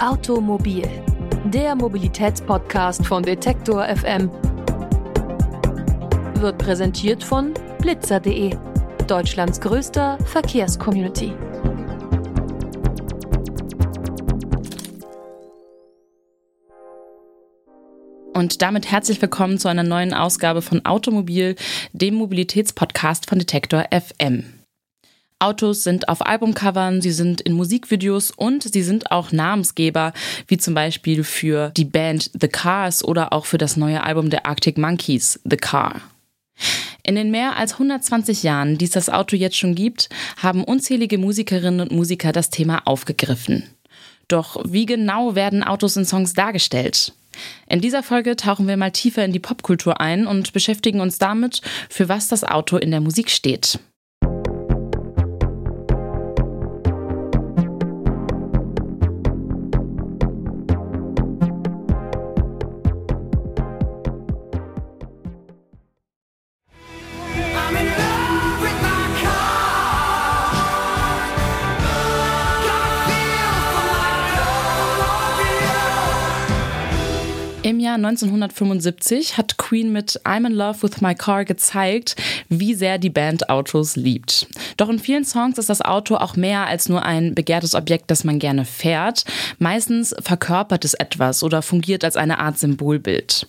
Automobil, der Mobilitätspodcast von Detektor FM, wird präsentiert von blitzer.de, Deutschlands größter Verkehrscommunity. Und damit herzlich willkommen zu einer neuen Ausgabe von Automobil, dem Mobilitätspodcast von Detektor FM. Autos sind auf Albumcovern, sie sind in Musikvideos und sie sind auch Namensgeber, wie zum Beispiel für die Band The Cars oder auch für das neue Album der Arctic Monkeys, The Car. In den mehr als 120 Jahren, die es das Auto jetzt schon gibt, haben unzählige Musikerinnen und Musiker das Thema aufgegriffen. Doch wie genau werden Autos in Songs dargestellt? In dieser Folge tauchen wir mal tiefer in die Popkultur ein und beschäftigen uns damit, für was das Auto in der Musik steht. 1975 hat Queen mit I'm in Love with My Car gezeigt, wie sehr die Band Autos liebt. Doch in vielen Songs ist das Auto auch mehr als nur ein begehrtes Objekt, das man gerne fährt. Meistens verkörpert es etwas oder fungiert als eine Art Symbolbild.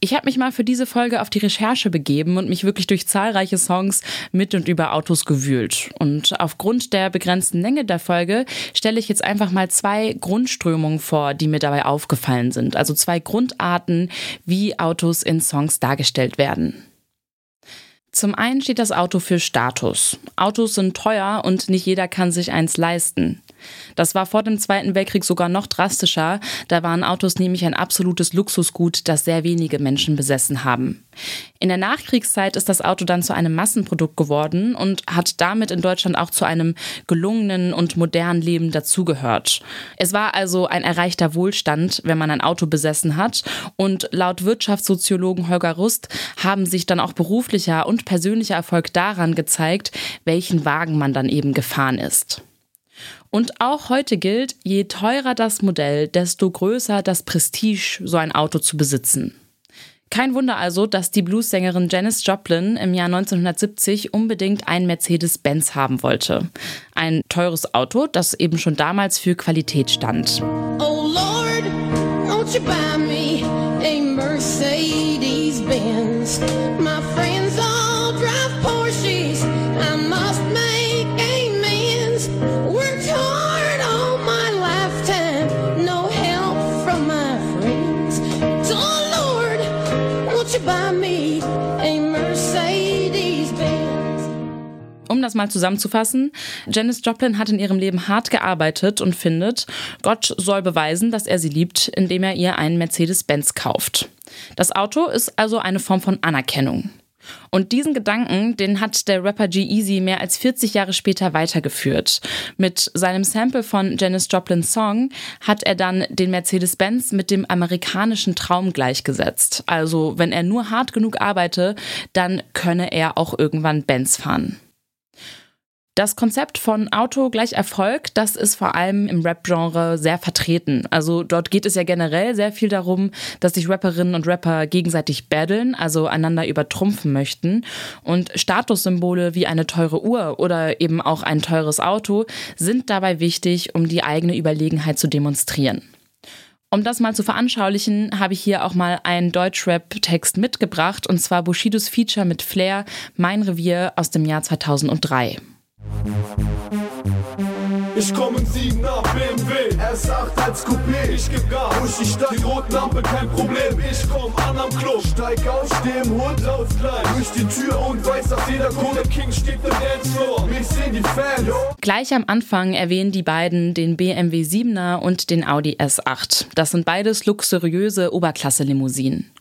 Ich habe mich mal für diese Folge auf die Recherche begeben und mich wirklich durch zahlreiche Songs mit und über Autos gewühlt. Und aufgrund der begrenzten Länge der Folge stelle ich jetzt einfach mal zwei Grundströmungen vor, die mir dabei aufgefallen sind. Also zwei Grundarten, wie Autos in Songs dargestellt werden. Zum einen steht das Auto für Status. Autos sind teuer und nicht jeder kann sich eins leisten. Das war vor dem Zweiten Weltkrieg sogar noch drastischer. Da waren Autos nämlich ein absolutes Luxusgut, das sehr wenige Menschen besessen haben. In der Nachkriegszeit ist das Auto dann zu einem Massenprodukt geworden und hat damit in Deutschland auch zu einem gelungenen und modernen Leben dazugehört. Es war also ein erreichter Wohlstand, wenn man ein Auto besessen hat. Und laut Wirtschaftssoziologen Holger Rust haben sich dann auch beruflicher und persönlicher Erfolg daran gezeigt, welchen Wagen man dann eben gefahren ist. Und auch heute gilt, je teurer das Modell, desto größer das Prestige, so ein Auto zu besitzen. Kein Wunder also, dass die Bluessängerin Janis Joplin im Jahr 1970 unbedingt einen Mercedes-Benz haben wollte. Ein teures Auto, das eben schon damals für Qualität stand. Oh Lord, won't you buy me a Mercedes-Benz? My friends all drive Porsches. I must Um das mal zusammenzufassen, Janis Joplin hat in ihrem Leben hart gearbeitet und findet, Gott soll beweisen, dass er sie liebt, indem er ihr einen Mercedes-Benz kauft. Das Auto ist also eine Form von Anerkennung. Und diesen Gedanken, den hat der Rapper G-Eazy mehr als 40 Jahre später weitergeführt. Mit seinem Sample von Janis Joplins Song hat er dann den Mercedes-Benz mit dem amerikanischen Traum gleichgesetzt. Also, wenn er nur hart genug arbeite, dann könne er auch irgendwann Benz fahren. Das Konzept von Auto gleich Erfolg, das ist vor allem im Rap-Genre sehr vertreten. Also dort geht es ja generell sehr viel darum, dass sich Rapperinnen und Rapper gegenseitig battlen, also einander übertrumpfen möchten. Und Statussymbole wie eine teure Uhr oder eben auch ein teures Auto sind dabei wichtig, um die eigene Überlegenheit zu demonstrieren. Um das mal zu veranschaulichen, habe ich hier auch mal einen Deutschrap-Text mitgebracht, und zwar Bushidos Feature mit Flair, Mein Revier aus dem Jahr 2003. Ich komm im 7er BMW, S8 als Coupé. Ich geb Gas durch die Stadt, die roten Ampel kein Problem. Ich komm an am Klo, steig aus, im Hund, lauf klein durch die Tür und weiß, dass jeder Kohle King steht im Dancefloor. Mich sehen die Fans. Gleich am Anfang erwähnen die beiden den BMW 7er und den Audi S8. Das sind beides luxuriöse Oberklasse-Limousinen.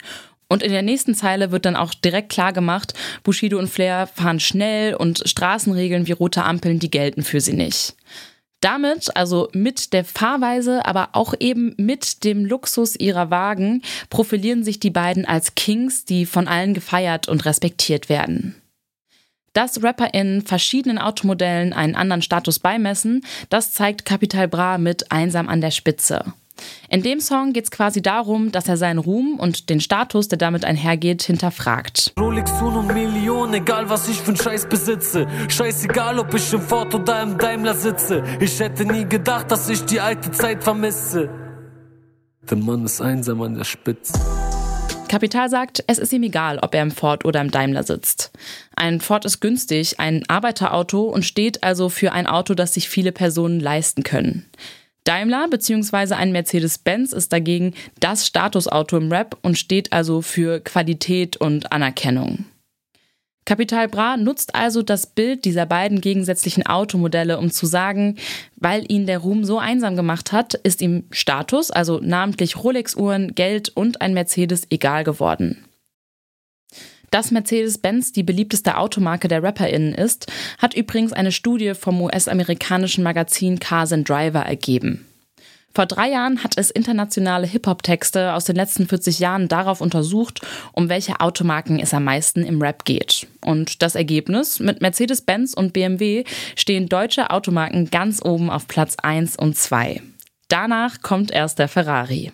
Und in der nächsten Zeile wird dann auch direkt klar gemacht, Bushido und Flair fahren schnell und Straßenregeln wie rote Ampeln, die gelten für sie nicht. Damit, also mit der Fahrweise, aber auch eben mit dem Luxus ihrer Wagen, profilieren sich die beiden als Kings, die von allen gefeiert und respektiert werden. Dass RapperInnen verschiedenen Automodellen einen anderen Status beimessen, das zeigt Capital Bra mit Einsam an der Spitze. In dem Song geht es quasi darum, dass er seinen Ruhm und den Status, der damit einhergeht, hinterfragt. Rolex und Millionen, egal was ich für Scheiß besitze. Scheißegal, ob ich im Ford oder im Daimler sitze. Ich hätte nie gedacht, dass ich die alte Zeit vermisse. Der Mann ist einsam an der Spitze. Kapital sagt, es ist ihm egal, ob er im Ford oder im Daimler sitzt. Ein Ford ist günstig, ein Arbeiterauto und steht also für ein Auto, das sich viele Personen leisten können. Daimler bzw. ein Mercedes-Benz ist dagegen das Statusauto im Rap und steht also für Qualität und Anerkennung. Capital Bra nutzt also das Bild dieser beiden gegensätzlichen Automodelle, um zu sagen, weil ihn der Ruhm so einsam gemacht hat, ist ihm Status, also namentlich Rolex-Uhren, Geld und ein Mercedes egal geworden. Dass Mercedes-Benz die beliebteste Automarke der RapperInnen ist, hat übrigens eine Studie vom US-amerikanischen Magazin Cars and Driver ergeben. Vor drei Jahren hat es internationale Hip-Hop-Texte aus den letzten 40 Jahren darauf untersucht, um welche Automarken es am meisten im Rap geht. Und das Ergebnis? Mit Mercedes-Benz und BMW stehen deutsche Automarken ganz oben auf Platz 1 und 2. Danach kommt erst der Ferrari.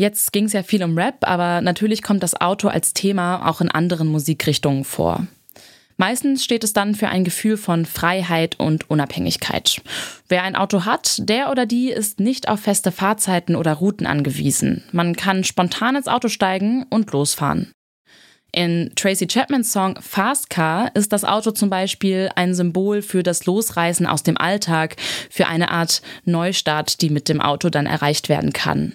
Jetzt ging es ja viel um Rap, aber natürlich kommt das Auto als Thema auch in anderen Musikrichtungen vor. Meistens steht es dann für ein Gefühl von Freiheit und Unabhängigkeit. Wer ein Auto hat, der oder die ist nicht auf feste Fahrzeiten oder Routen angewiesen. Man kann spontan ins Auto steigen und losfahren. In Tracy Chapmans Song Fast Car ist das Auto zum Beispiel ein Symbol für das Losreißen aus dem Alltag, für eine Art Neustart, die mit dem Auto dann erreicht werden kann.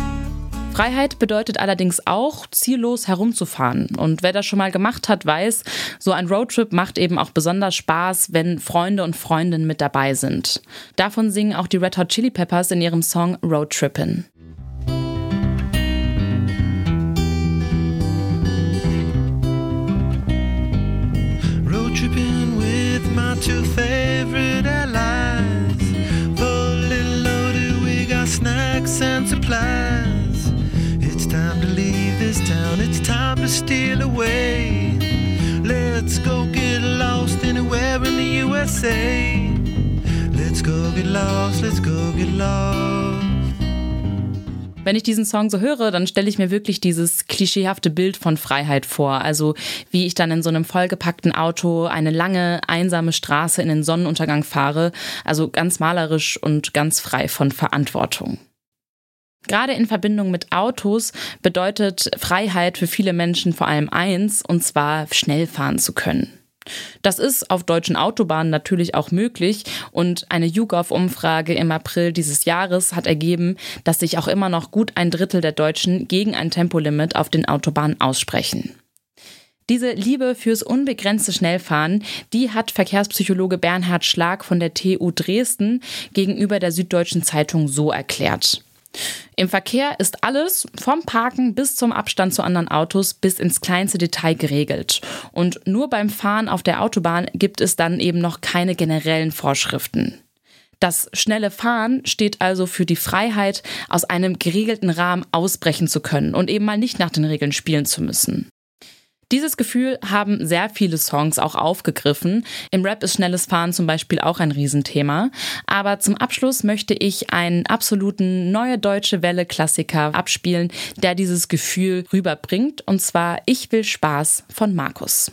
Freiheit bedeutet allerdings auch, ziellos herumzufahren. Und wer das schon mal gemacht hat, weiß, so ein Roadtrip macht eben auch besonders Spaß, wenn Freunde und Freundinnen mit dabei sind. Davon singen auch die Red Hot Chili Peppers in ihrem Song Road steal away. Let's go get lost anywhere in the USA. Let's go get lost, let's go get lost. Wenn ich diesen Song so höre, dann stelle ich mir wirklich dieses klischeehafte Bild von Freiheit vor. Also wie ich dann in so einem vollgepackten Auto eine lange, einsame Straße in den Sonnenuntergang fahre. Also ganz malerisch und ganz frei von Verantwortung. Gerade in Verbindung mit Autos bedeutet Freiheit für viele Menschen vor allem eins, und zwar schnell fahren zu können. Das ist auf deutschen Autobahnen natürlich auch möglich und eine YouGov-Umfrage im April dieses Jahres hat ergeben, dass sich auch immer noch gut ein Drittel der Deutschen gegen ein Tempolimit auf den Autobahnen aussprechen. Diese Liebe fürs unbegrenzte Schnellfahren, die hat Verkehrspsychologe Bernhard Schlag von der TU Dresden gegenüber der Süddeutschen Zeitung so erklärt. Im Verkehr ist alles vom Parken bis zum Abstand zu anderen Autos bis ins kleinste Detail geregelt. Und nur beim Fahren auf der Autobahn gibt es dann eben noch keine generellen Vorschriften. Das schnelle Fahren steht also für die Freiheit, aus einem geregelten Rahmen ausbrechen zu können und eben mal nicht nach den Regeln spielen zu müssen. Dieses Gefühl haben sehr viele Songs auch aufgegriffen. Im Rap ist schnelles Fahren zum Beispiel auch ein Riesenthema. Aber zum Abschluss möchte ich einen absoluten neue deutsche Welle-Klassiker abspielen, der dieses Gefühl rüberbringt. Und zwar Ich will Spaß von Markus.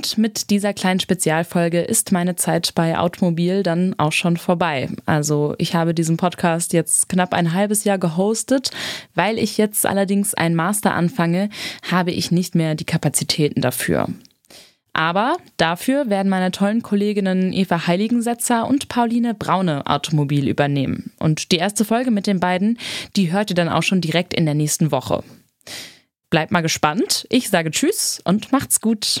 Und mit dieser kleinen Spezialfolge ist meine Zeit bei Automobil dann auch schon vorbei. Also ich habe diesen Podcast jetzt knapp ein halbes Jahr gehostet. Weil ich jetzt allerdings einen Master anfange, habe ich nicht mehr die Kapazitäten dafür. Aber dafür werden meine tollen Kolleginnen Eva Heiligensetzer und Pauline Braune Automobil übernehmen. Und die erste Folge mit den beiden, die hört ihr dann auch schon direkt in der nächsten Woche. Bleibt mal gespannt. Ich sage Tschüss und macht's gut.